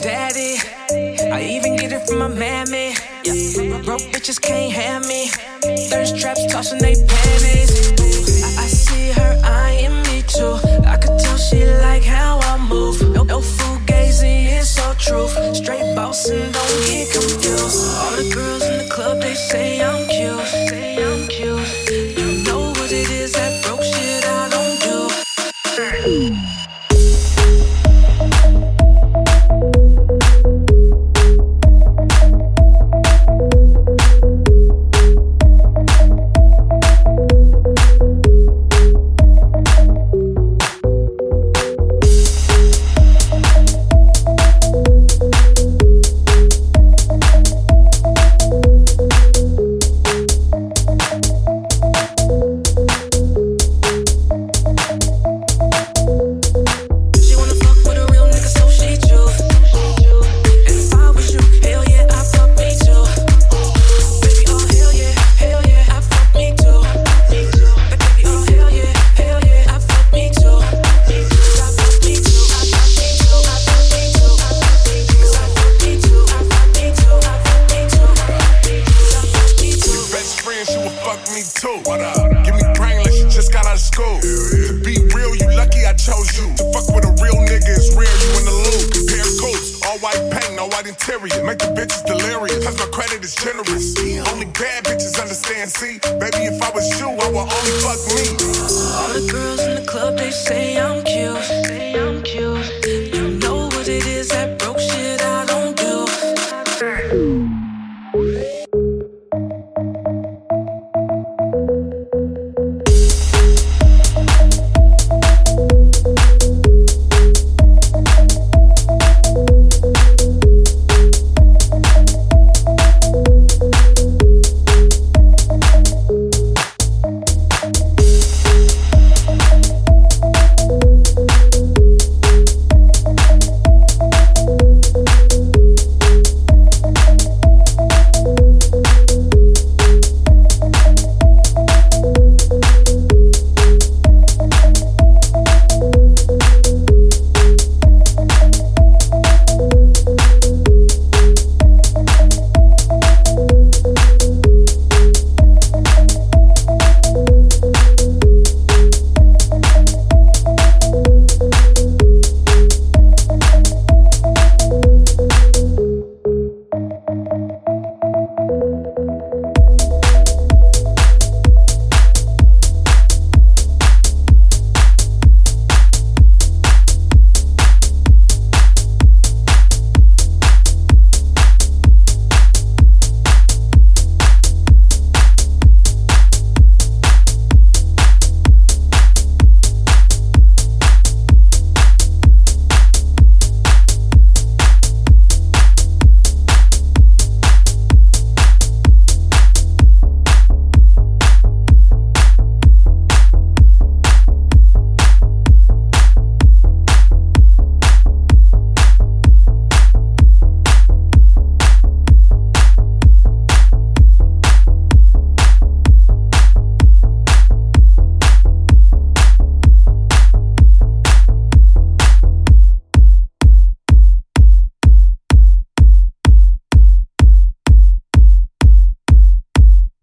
daddy. I even get it from my mammy. Yeah. Broke bitches can't have me. Thirst traps tossing they panties. I, I see her eyeing me too. I could tell she like how I move. No, no food gazing, it's all truth. Straight bossing, don't get confused. All the girls in the club, they say I'm cute. Make the bitches delirious, cause my credit is generous. Only bad bitches understand, see? Baby, if I was you, I would only fuck me. All the girls in the club, they say I'm cute.